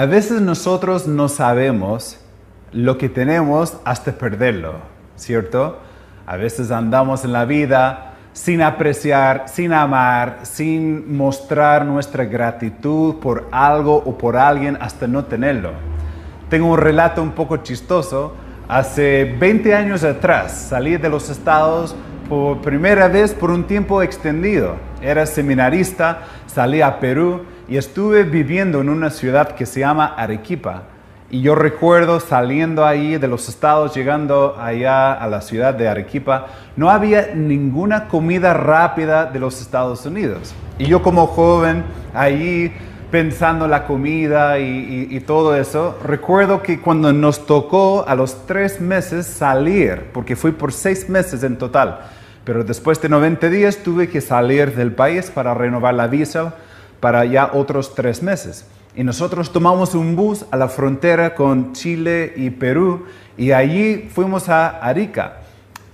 A veces nosotros no sabemos lo que tenemos hasta perderlo, ¿cierto? A veces andamos en la vida sin apreciar, sin amar, sin mostrar nuestra gratitud por algo o por alguien hasta no tenerlo. Tengo un relato un poco chistoso. Hace 20 años atrás salí de los estados por primera vez por un tiempo extendido. Era seminarista, salí a Perú y estuve viviendo en una ciudad que se llama Arequipa. Y yo recuerdo saliendo ahí de los estados, llegando allá a la ciudad de Arequipa, no había ninguna comida rápida de los Estados Unidos. Y yo como joven, ahí pensando en la comida y, todo eso, recuerdo que cuando nos tocó a los tres meses salir, porque fui por seis meses en total, pero después de 90 días tuve que salir del país para renovar la visa para ya otros tres meses. Y nosotros tomamos un bus a la frontera con Chile y Perú y allí fuimos a Arica.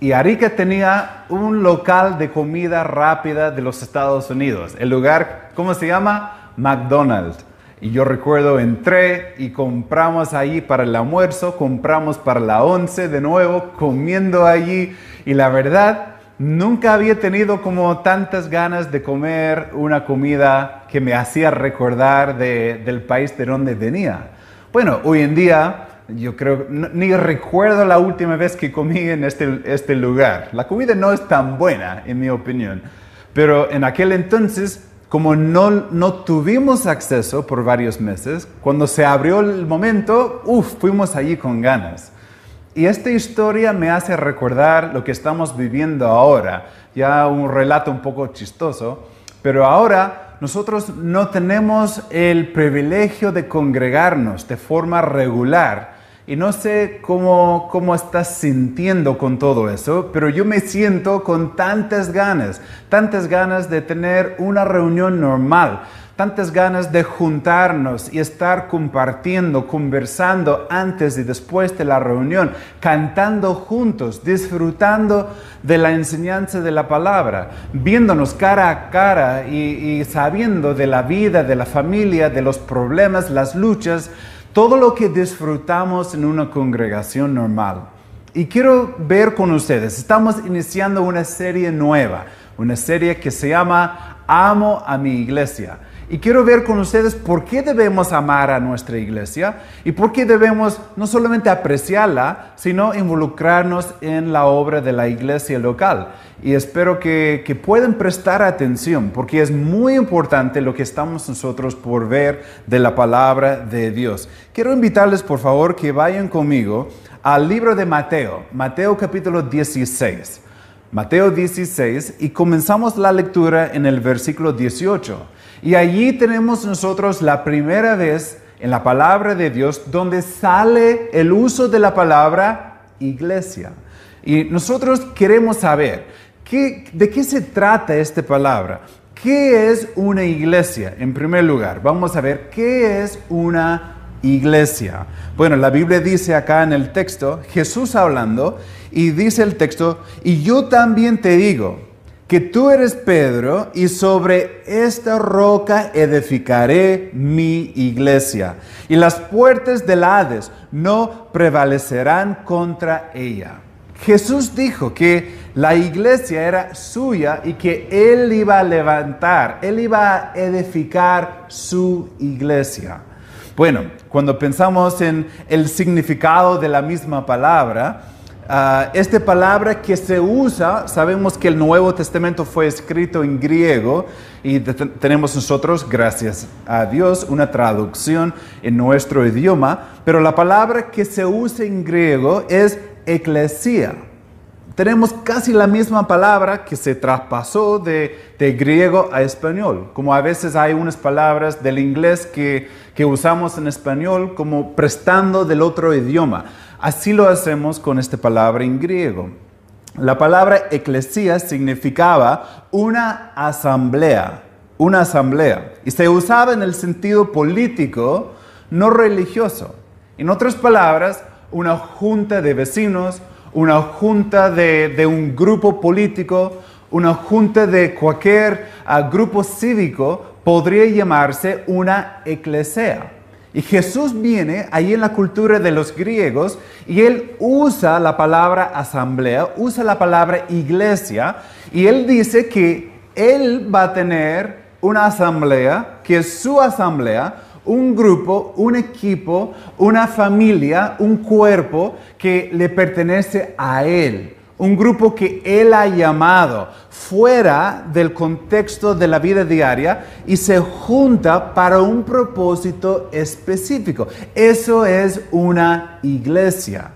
Y Arica tenía un local de comida rápida de los Estados Unidos. El lugar, ¿cómo se llama? McDonald's. Y yo recuerdo, entré y compramos allí para el almuerzo, compramos para la once de nuevo, comiendo allí. Y la verdad, nunca había tenido como tantas ganas de comer una comida que me hacía recordar del país de donde venía. Bueno, hoy en día yo creo, ni recuerdo la última vez que comí en este, este lugar. La comida no es tan buena, en mi opinión. Pero en aquel entonces, como no, no tuvimos acceso por varios meses, cuando se abrió el momento, uff, fuimos allí con ganas. Y esta historia me hace recordar lo que estamos viviendo ahora, ya un relato un poco chistoso, pero ahora nosotros no tenemos el privilegio de congregarnos de forma regular. Y no sé cómo, cómo estás sintiendo con todo eso, pero yo me siento con tantas ganas, tantas ganas de tener una reunión normal, tantas ganas de juntarnos y estar compartiendo, conversando antes y después de la reunión, cantando juntos, disfrutando de la enseñanza de la palabra, viéndonos cara a cara y, sabiendo de la vida, de la familia, de los problemas, las luchas, todo lo que disfrutamos en una congregación normal. Y quiero ver con ustedes, estamos iniciando una serie nueva, una serie que se llama Amo a mi iglesia. Y quiero ver con ustedes por qué debemos amar a nuestra iglesia y por qué debemos no solamente apreciarla, sino involucrarnos en la obra de la iglesia local. Y espero que, que puedan prestar atención porque es muy importante lo que estamos nosotros por ver de la palabra de Dios. Quiero invitarles por favor que vayan conmigo al libro de Mateo, Mateo capítulo 16. Mateo 16 y comenzamos la lectura en el versículo 18. Y allí tenemos nosotros la primera vez en la palabra de Dios donde sale el uso de la palabra iglesia. Y nosotros queremos saber de qué se trata esta palabra. ¿Qué es una iglesia? En primer lugar, vamos a ver qué es una iglesia. Bueno, la Biblia dice acá en el texto, Jesús hablando, y dice el texto, y yo también te digo, que tú eres Pedro y sobre esta roca edificaré mi iglesia y las puertas del Hades no prevalecerán contra ella. Jesús dijo que la iglesia era suya y que él iba a levantar, él iba a edificar su iglesia. Bueno, cuando pensamos en el significado de la misma palabra, Ah, esta palabra que se usa, sabemos que el Nuevo Testamento fue escrito en griego y tenemos nosotros, gracias a Dios, una traducción en nuestro idioma, pero la palabra que se usa en griego es eclesia. Tenemos casi la misma palabra que se traspasó de, de griego a español, como a veces hay unas palabras del inglés que, que usamos en español como prestando del otro idioma. Así lo hacemos con esta palabra en griego. La palabra eclesía significaba una asamblea, una asamblea, y se usaba en el sentido político, no religioso. En otras palabras, una junta de vecinos, una junta de, un grupo político, una junta de cualquier ah, grupo cívico podría llamarse una eclesia. Y Jesús viene ahí en la cultura de los griegos y él usa la palabra asamblea, usa la palabra iglesia y él dice que él va a tener una asamblea, que es su asamblea, un grupo, un equipo, una familia, un cuerpo que le pertenece a él un grupo que Él ha llamado fuera del contexto de la vida diaria y se junta para un propósito específico. Eso es una iglesia.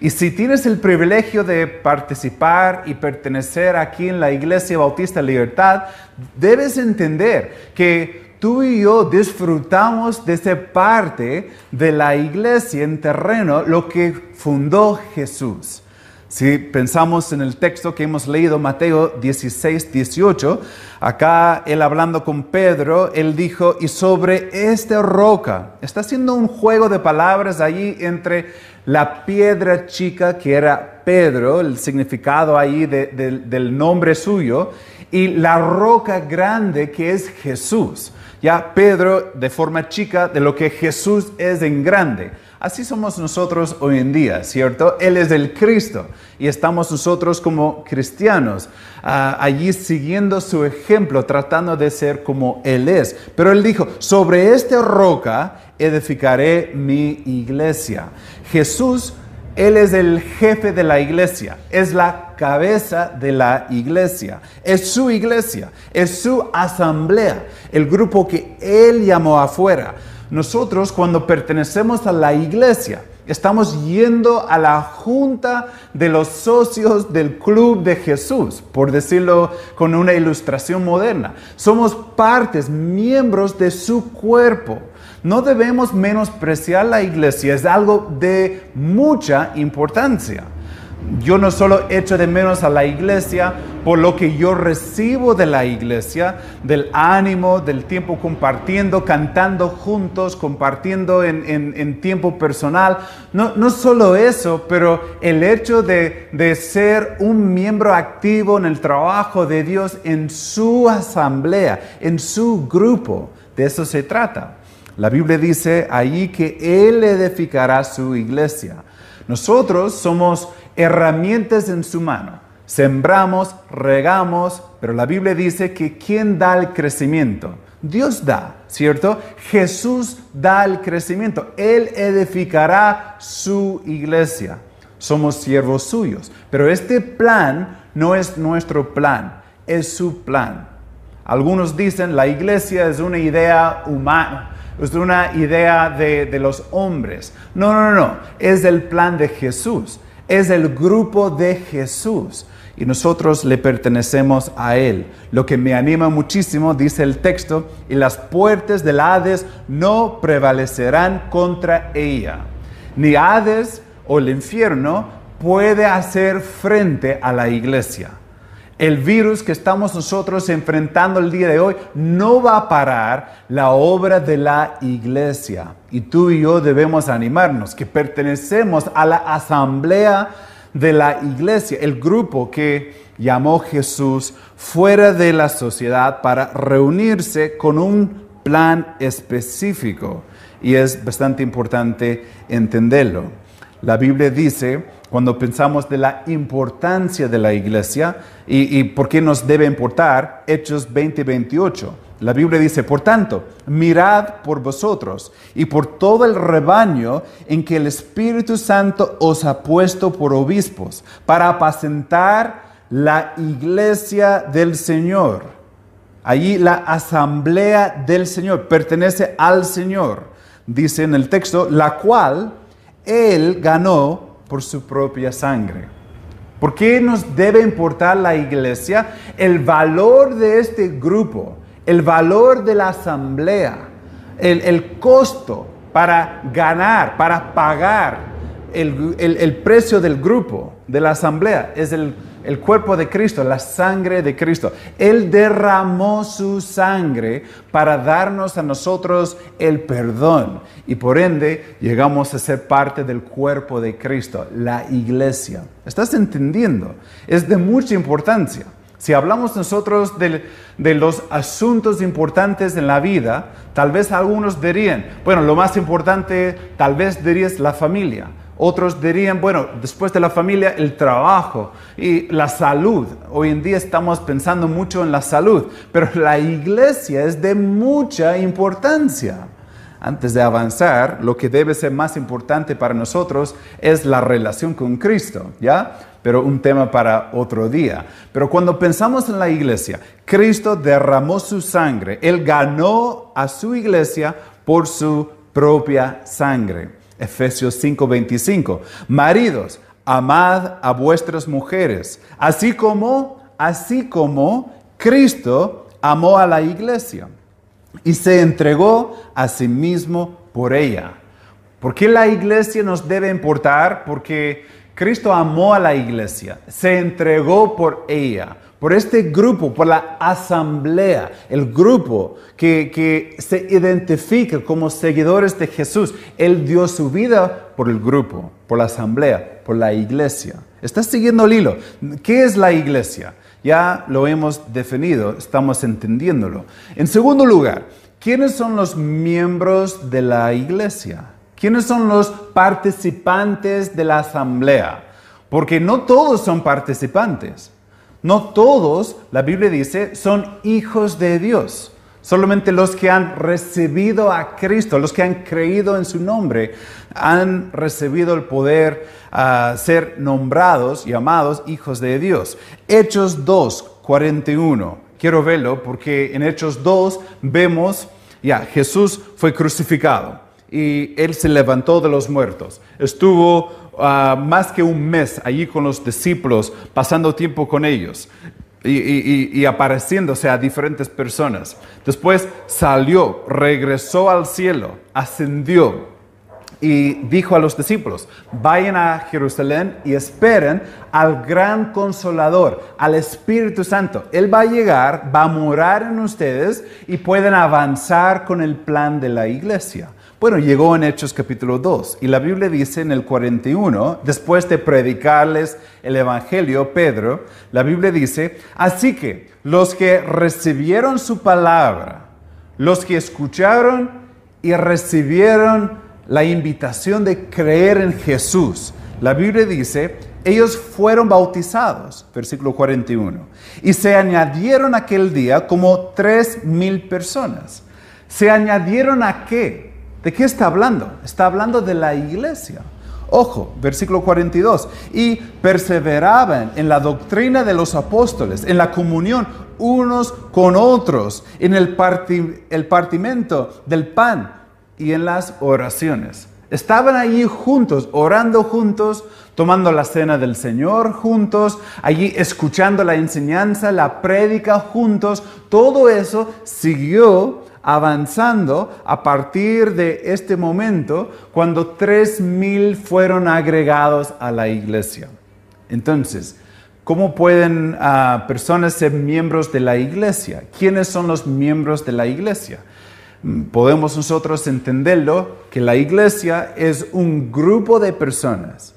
Y si tienes el privilegio de participar y pertenecer aquí en la Iglesia Bautista Libertad, debes entender que tú y yo disfrutamos de ser parte de la iglesia en terreno, lo que fundó Jesús. Si pensamos en el texto que hemos leído, Mateo 16, 18, acá él hablando con Pedro, él dijo, y sobre esta roca, está haciendo un juego de palabras allí entre la piedra chica que era Pedro, el significado ahí del nombre suyo, y la roca grande que es Jesús. Ya Pedro de forma chica de lo que Jesús es en grande. Así somos nosotros hoy en día, ¿cierto? Él es el Cristo y estamos nosotros como cristianos ah, allí siguiendo su ejemplo, tratando de ser como Él es. Pero Él dijo, sobre esta roca edificaré mi iglesia. Jesús, Él es el jefe de la iglesia, es la cabeza de la iglesia, es su iglesia, es su asamblea, el grupo que Él llamó afuera. Nosotros cuando pertenecemos a la iglesia, estamos yendo a la junta de los socios del club de Jesús, por decirlo con una ilustración moderna. Somos partes, miembros de su cuerpo. No debemos menospreciar la iglesia, es algo de mucha importancia. Yo no solo echo de menos a la iglesia por lo que yo recibo de la iglesia, del ánimo, del tiempo compartiendo, cantando juntos, compartiendo en, tiempo personal. No, no, solo eso, pero el hecho de, de ser un miembro activo en el trabajo de Dios en su asamblea, en su grupo. De eso se trata. La Biblia dice ahí que Él edificará su iglesia. Nosotros somos herramientas en su mano. Sembramos, regamos, pero la Biblia dice que ¿quién da el crecimiento? Dios da, ¿cierto? Jesús da el crecimiento. Él edificará su iglesia. Somos siervos suyos. Pero este plan no es nuestro plan, es su plan. Algunos dicen la iglesia es una idea humana, es una idea de, de los hombres. No, no, no, es el plan de Jesús es el grupo de Jesús y nosotros le pertenecemos a Él. Lo que me anima muchísimo, dice el texto, y las puertas del Hades no prevalecerán contra ella. Ni Hades o el infierno puede hacer frente a la iglesia. El virus que estamos nosotros enfrentando el día de hoy no va a parar la obra de la iglesia. Y tú y yo debemos animarnos que pertenecemos a la asamblea de la iglesia, el grupo que llamó Jesús fuera de la sociedad para reunirse con un plan específico. Y es bastante importante entenderlo. La Biblia dice cuando pensamos de la importancia de la iglesia y, por qué nos debe importar, Hechos 20, 28. La Biblia dice, por tanto, mirad por vosotros y por todo el rebaño en que el Espíritu Santo os ha puesto por obispos, para apacentar la iglesia del Señor. Allí la asamblea del Señor pertenece al Señor, dice en el texto, la cual Él ganó por su propia sangre. ¿Por qué nos debe importar la iglesia? El valor de este grupo, el valor de la asamblea, el, costo para ganar, para pagar el, el precio del grupo, de la asamblea, es el el cuerpo de Cristo, la sangre de Cristo. Él derramó su sangre para darnos a nosotros el perdón y por ende llegamos a ser parte del cuerpo de Cristo, la iglesia. ¿Estás entendiendo? Es de mucha importancia. Si hablamos nosotros de, de, los asuntos importantes en la vida, tal vez algunos dirían, bueno, lo más importante tal vez dirías la familia. Otros dirían, bueno, después de la familia, el trabajo y la salud. Hoy en día estamos pensando mucho en la salud, pero la iglesia es de mucha importancia. Antes de avanzar, lo que debe ser más importante para nosotros es la relación con Cristo, ¿ya? Pero un tema para otro día. Pero cuando pensamos en la iglesia, Cristo derramó su sangre, Él ganó a su iglesia por su propia sangre. Efesios 5:25. Maridos, amad a vuestras mujeres, así como, así como Cristo amó a la iglesia y se entregó a sí mismo por ella. ¿Por qué la iglesia nos debe importar? Porque Cristo amó a la iglesia, se entregó por ella por este grupo, por la asamblea, el grupo que, se identifica como seguidores de Jesús. Él dio su vida por el grupo, por la asamblea, por la iglesia. ¿Estás siguiendo el hilo? ¿Qué es la iglesia? Ya lo hemos definido, estamos entendiéndolo. En segundo lugar, ¿quiénes son los miembros de la iglesia? ¿Quiénes son los participantes de la asamblea? Porque no todos son participantes. No todos, la Biblia dice, son hijos de Dios. Solamente los que han recibido a Cristo, los que han creído en su nombre, han recibido el poder a ser nombrados, llamados hijos de Dios. Hechos 2, 41. Quiero verlo porque en Hechos 2 vemos, ya, Jesús fue crucificado y él se levantó de los muertos. Estuvo Ah, más que un mes allí con los discípulos, pasando tiempo con ellos y, apareciéndose a diferentes personas. Después salió, regresó al cielo, ascendió y dijo a los discípulos, vayan a Jerusalén y esperen al gran consolador, al Espíritu Santo. Él va a llegar, va a morar en ustedes y pueden avanzar con el plan de la iglesia. Bueno, llegó en Hechos capítulo 2 y la Biblia dice en el 41, después de predicarles el Evangelio, Pedro, la Biblia dice, así que los que recibieron su palabra, los que escucharon y recibieron la invitación de creer en Jesús, la Biblia dice, ellos fueron bautizados, versículo 41, y se añadieron aquel día como tres mil personas. ¿Se añadieron a qué? ¿De qué está hablando? Está hablando de la iglesia. Ojo, versículo 42. Y perseveraban en la doctrina de los apóstoles, en la comunión unos con otros, en el, el partimento del pan y en las oraciones. Estaban allí juntos, orando juntos, tomando la cena del Señor juntos, allí escuchando la enseñanza, la prédica juntos. Todo eso siguió avanzando a partir de este momento cuando tres mil fueron agregados a la iglesia. Entonces, ¿cómo pueden ah, personas ser miembros de la iglesia? ¿Quiénes son los miembros de la iglesia? Mm, podemos nosotros entenderlo que la iglesia es un grupo de personas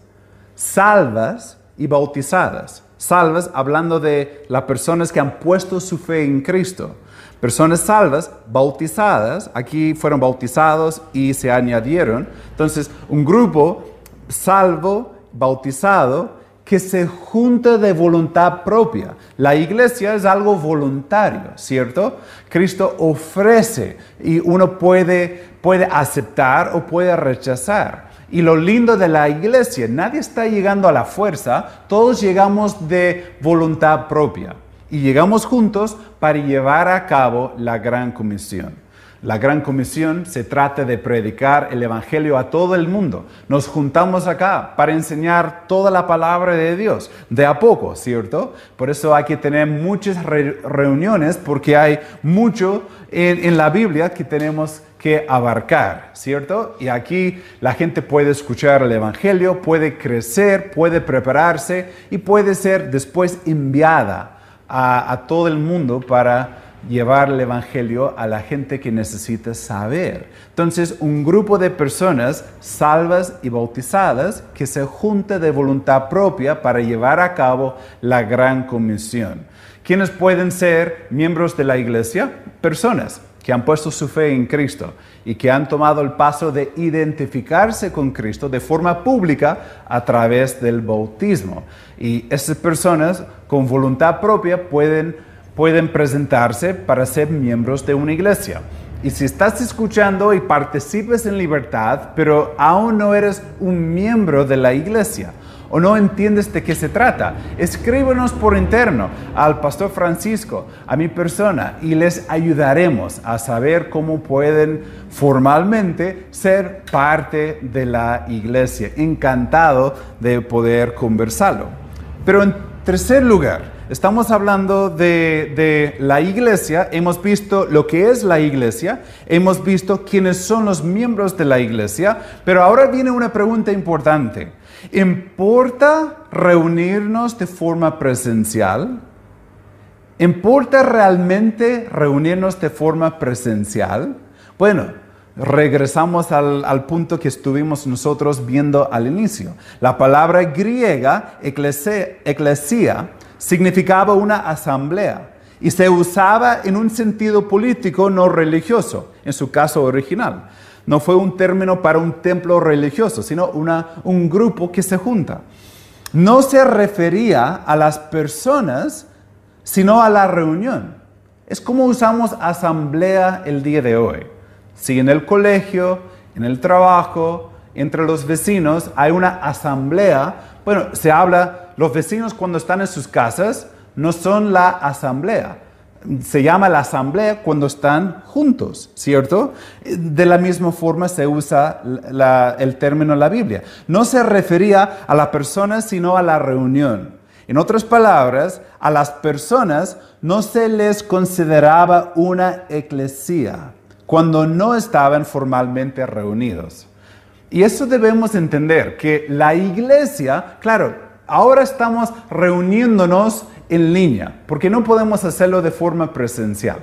salvas y bautizadas. Salvas hablando de las personas que han puesto su fe en Cristo Personas salvas, bautizadas, aquí fueron bautizados y se añadieron. Entonces, un grupo salvo, bautizado, que se junta de voluntad propia. La iglesia es algo voluntario, ¿cierto? Cristo ofrece y uno puede, puede aceptar o puede rechazar. Y lo lindo de la iglesia, nadie está llegando a la fuerza, todos llegamos de voluntad propia y llegamos juntos para llevar a cabo la gran comisión. La gran comisión se trata de predicar el Evangelio a todo el mundo. Nos juntamos acá para enseñar toda la palabra de Dios, de a poco, ¿cierto? Por eso hay que tener muchas reuniones porque hay mucho en, la Biblia que tenemos que abarcar, ¿cierto? Y aquí la gente puede escuchar el Evangelio, puede crecer, puede prepararse y puede ser después enviada a, todo el mundo para llevar el Evangelio a la gente que necesita saber. Entonces, un grupo de personas salvas y bautizadas que se junta de voluntad propia para llevar a cabo la gran comisión. ¿Quiénes pueden ser miembros de la iglesia? Personas que han puesto su fe en Cristo y que han tomado el paso de identificarse con Cristo de forma pública a través del bautismo. Y esas personas con voluntad propia pueden, pueden presentarse para ser miembros de una iglesia. Y si estás escuchando y participes en libertad, pero aún no eres un miembro de la iglesia, o no entiendes de qué se trata, escríbenos por interno al pastor Francisco, a mi persona, y les ayudaremos a saber cómo pueden formalmente ser parte de la iglesia. Encantado de poder conversarlo. Pero en tercer lugar, Estamos hablando de, la iglesia, hemos visto lo que es la iglesia, hemos visto quiénes son los miembros de la iglesia, pero ahora viene una pregunta importante. ¿Importa reunirnos de forma presencial? ¿Importa realmente reunirnos de forma presencial? Bueno, regresamos al, punto que estuvimos nosotros viendo al inicio. La palabra griega, eclesia, significaba una asamblea y se usaba en un sentido político no religioso, en su caso original. No fue un término para un templo religioso, sino una, un grupo que se junta. No se refería a las personas, sino a la reunión. Es como usamos asamblea el día de hoy. Si en el colegio, en el trabajo, entre los vecinos hay una asamblea, bueno, se habla los vecinos cuando están en sus casas no son la asamblea. Se llama la asamblea cuando están juntos, ¿cierto? De la misma forma se usa el término en la Biblia. No se refería a la persona, sino a la reunión. En otras palabras, a las personas no se les consideraba una eclesía cuando no estaban formalmente reunidos. Y eso debemos entender, que la iglesia, claro, ahora estamos reuniéndonos en línea, porque no podemos hacerlo de forma presencial.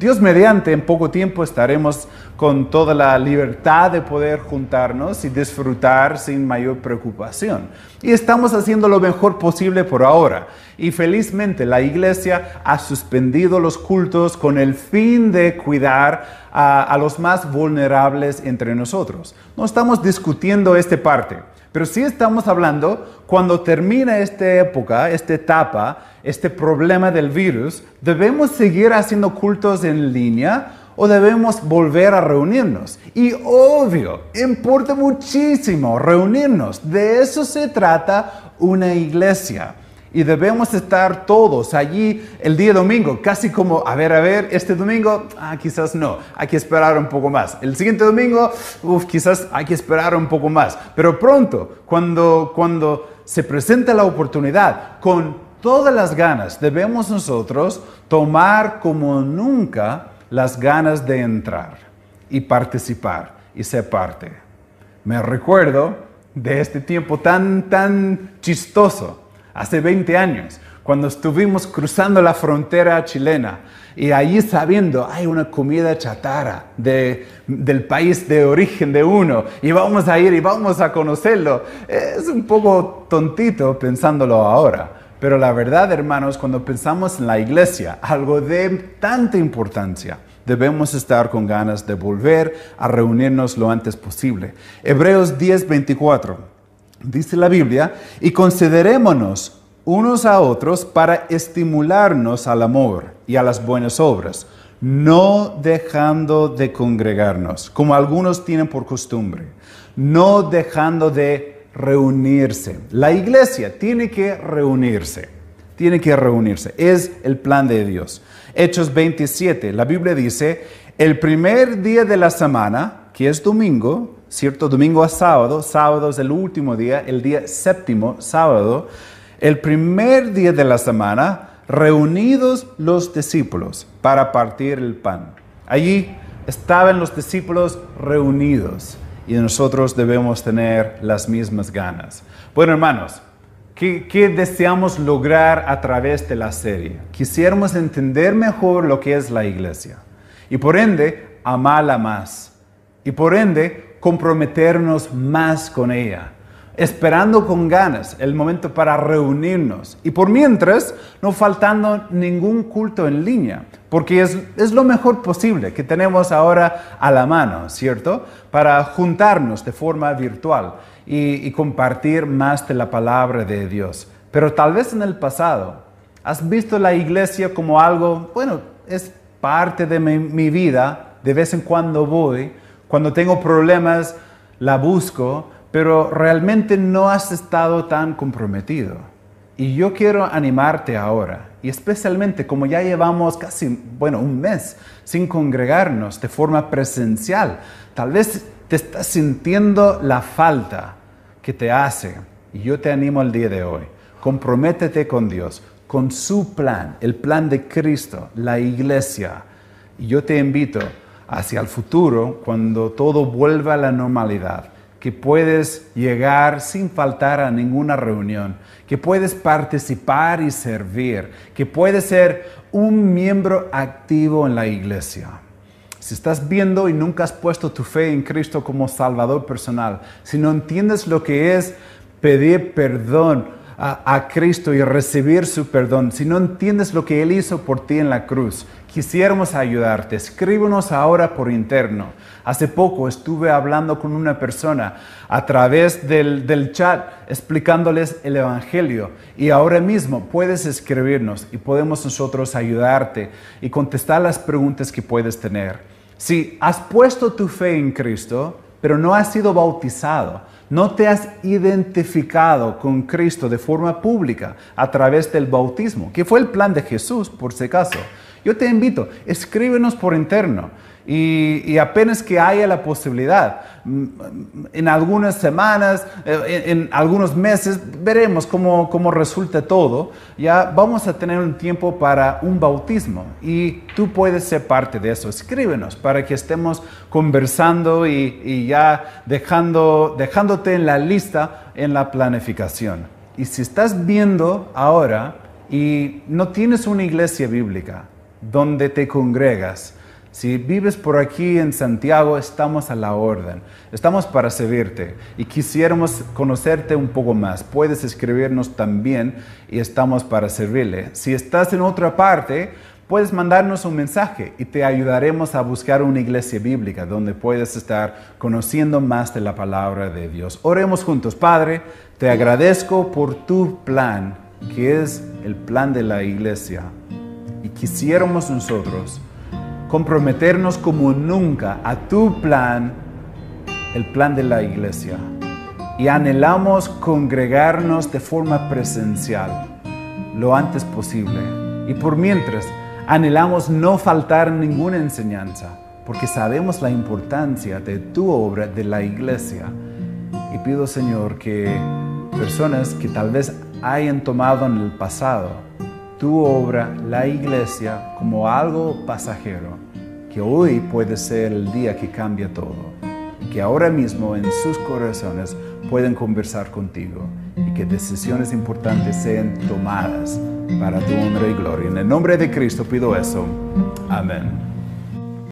Dios mediante, en poco tiempo estaremos con toda la libertad de poder juntarnos y disfrutar sin mayor preocupación. Y estamos haciendo lo mejor posible por ahora. Y felizmente la iglesia ha suspendido los cultos con el fin de cuidar a, los más vulnerables entre nosotros. No estamos discutiendo esta parte. Pero sí estamos hablando, cuando termina esta época, esta etapa, este problema del virus, ¿debemos seguir haciendo cultos en línea o debemos volver a reunirnos? Y obvio, importa muchísimo reunirnos. De eso se trata una iglesia y debemos estar todos allí el día domingo, casi como, a ver, a ver, este domingo, ah, quizás no, hay que esperar un poco más. El siguiente domingo, uff, quizás hay que esperar un poco más. Pero pronto, cuando, cuando se presenta la oportunidad, con todas las ganas, debemos nosotros tomar como nunca las ganas de entrar y participar y ser parte. Me recuerdo de este tiempo tan, tan chistoso hace 20 años, cuando estuvimos cruzando la frontera chilena y allí sabiendo, hay una comida chatarra del país de origen de uno y vamos a ir y vamos a conocerlo. Es un poco tontito pensándolo ahora. Pero la verdad, hermanos, cuando pensamos en la iglesia, algo de tanta importancia, debemos estar con ganas de volver a reunirnos lo antes posible. Hebreos 10, 24 dice la Biblia, y considerémonos unos a otros para estimularnos al amor y a las buenas obras, no dejando de congregarnos, como algunos tienen por costumbre, no dejando de reunirse. La iglesia tiene que reunirse, tiene que reunirse, es el plan de Dios. Hechos 27, la Biblia dice, el primer día de la semana, que es domingo, ¿cierto? Domingo a sábado, sábado es el último día, el día séptimo, sábado, el primer día de la semana, reunidos los discípulos para partir el pan. Allí estaban los discípulos reunidos y nosotros debemos tener las mismas ganas. Bueno, hermanos, ¿qué, ¿qué, deseamos lograr a través de la serie? Quisiéramos entender mejor lo que es la iglesia y por ende amarla más y por ende comprometernos más con ella. esperando con ganas el momento para reunirnos. Y por mientras, no faltando ningún culto en línea, porque es, es, lo mejor posible que tenemos ahora a la mano, ¿cierto? Para juntarnos de forma virtual y, compartir más de la palabra de Dios. Pero tal vez en el pasado has visto la iglesia como algo, bueno, es parte de mi vida, de vez en cuando voy, cuando tengo problemas la busco, pero realmente no has estado tan comprometido. Y yo quiero animarte ahora, y especialmente como ya llevamos casi, bueno, un mes sin congregarnos de forma presencial, tal vez te estás sintiendo la falta que te hace. Y yo te animo el día de hoy, comprométete con Dios, con su plan, el plan de Cristo, la iglesia. Y yo te invito hacia el futuro, cuando todo vuelva a la normalidad, que puedes llegar sin faltar a ninguna reunión, que puedes participar y servir, que puedes ser un miembro activo en la iglesia. Si estás viendo y nunca has puesto tu fe en Cristo como Salvador personal, si no entiendes lo que es pedir perdón a, Cristo y recibir su perdón, si no entiendes lo que Él hizo por ti en la cruz, quisiéramos ayudarte. Escríbenos ahora por interno. Hace poco estuve hablando con una persona a través del, del, chat explicándoles el Evangelio y ahora mismo puedes escribirnos y podemos nosotros ayudarte y contestar las preguntas que puedes tener. Si has puesto tu fe en Cristo, pero no has sido bautizado, no te has identificado con Cristo de forma pública a través del bautismo, que fue el plan de Jesús, por si acaso. Yo te invito, escríbenos por interno. Y, apenas que haya la posibilidad, mm, en algunas semanas, eh, en, algunos meses, veremos cómo, cómo, resulta todo. Ya vamos a tener un tiempo para un bautismo y tú puedes ser parte de eso. Escríbenos para que estemos conversando y, y ya dejando, dejándote en la lista en la planificación. Y si estás viendo ahora y no tienes una iglesia bíblica donde te congregas, si vives por aquí en Santiago, estamos a la orden. Estamos para servirte y quisiéramos conocerte un poco más. Puedes escribirnos también y estamos para servirle. Si estás en otra parte, puedes mandarnos un mensaje y te ayudaremos a buscar una iglesia bíblica donde puedes estar conociendo más de la palabra de Dios. Oremos juntos. Padre, te agradezco por tu plan, que es el plan de la iglesia. Quisiéramos nosotros comprometernos como nunca a tu plan, el plan de la iglesia. Y anhelamos congregarnos de forma presencial lo antes posible. Y por mientras, anhelamos no faltar ninguna enseñanza, porque sabemos la importancia de tu obra, de la iglesia. Y pido, Señor, que personas que tal vez hayan tomado en el pasado tu obra, la iglesia, como algo pasajero, que hoy puede ser el día que cambia todo que ahora mismo en sus corazones pueden conversar contigo y que decisiones importantes sean tomadas para tu honra y gloria. En el nombre de Cristo pido eso. Amén.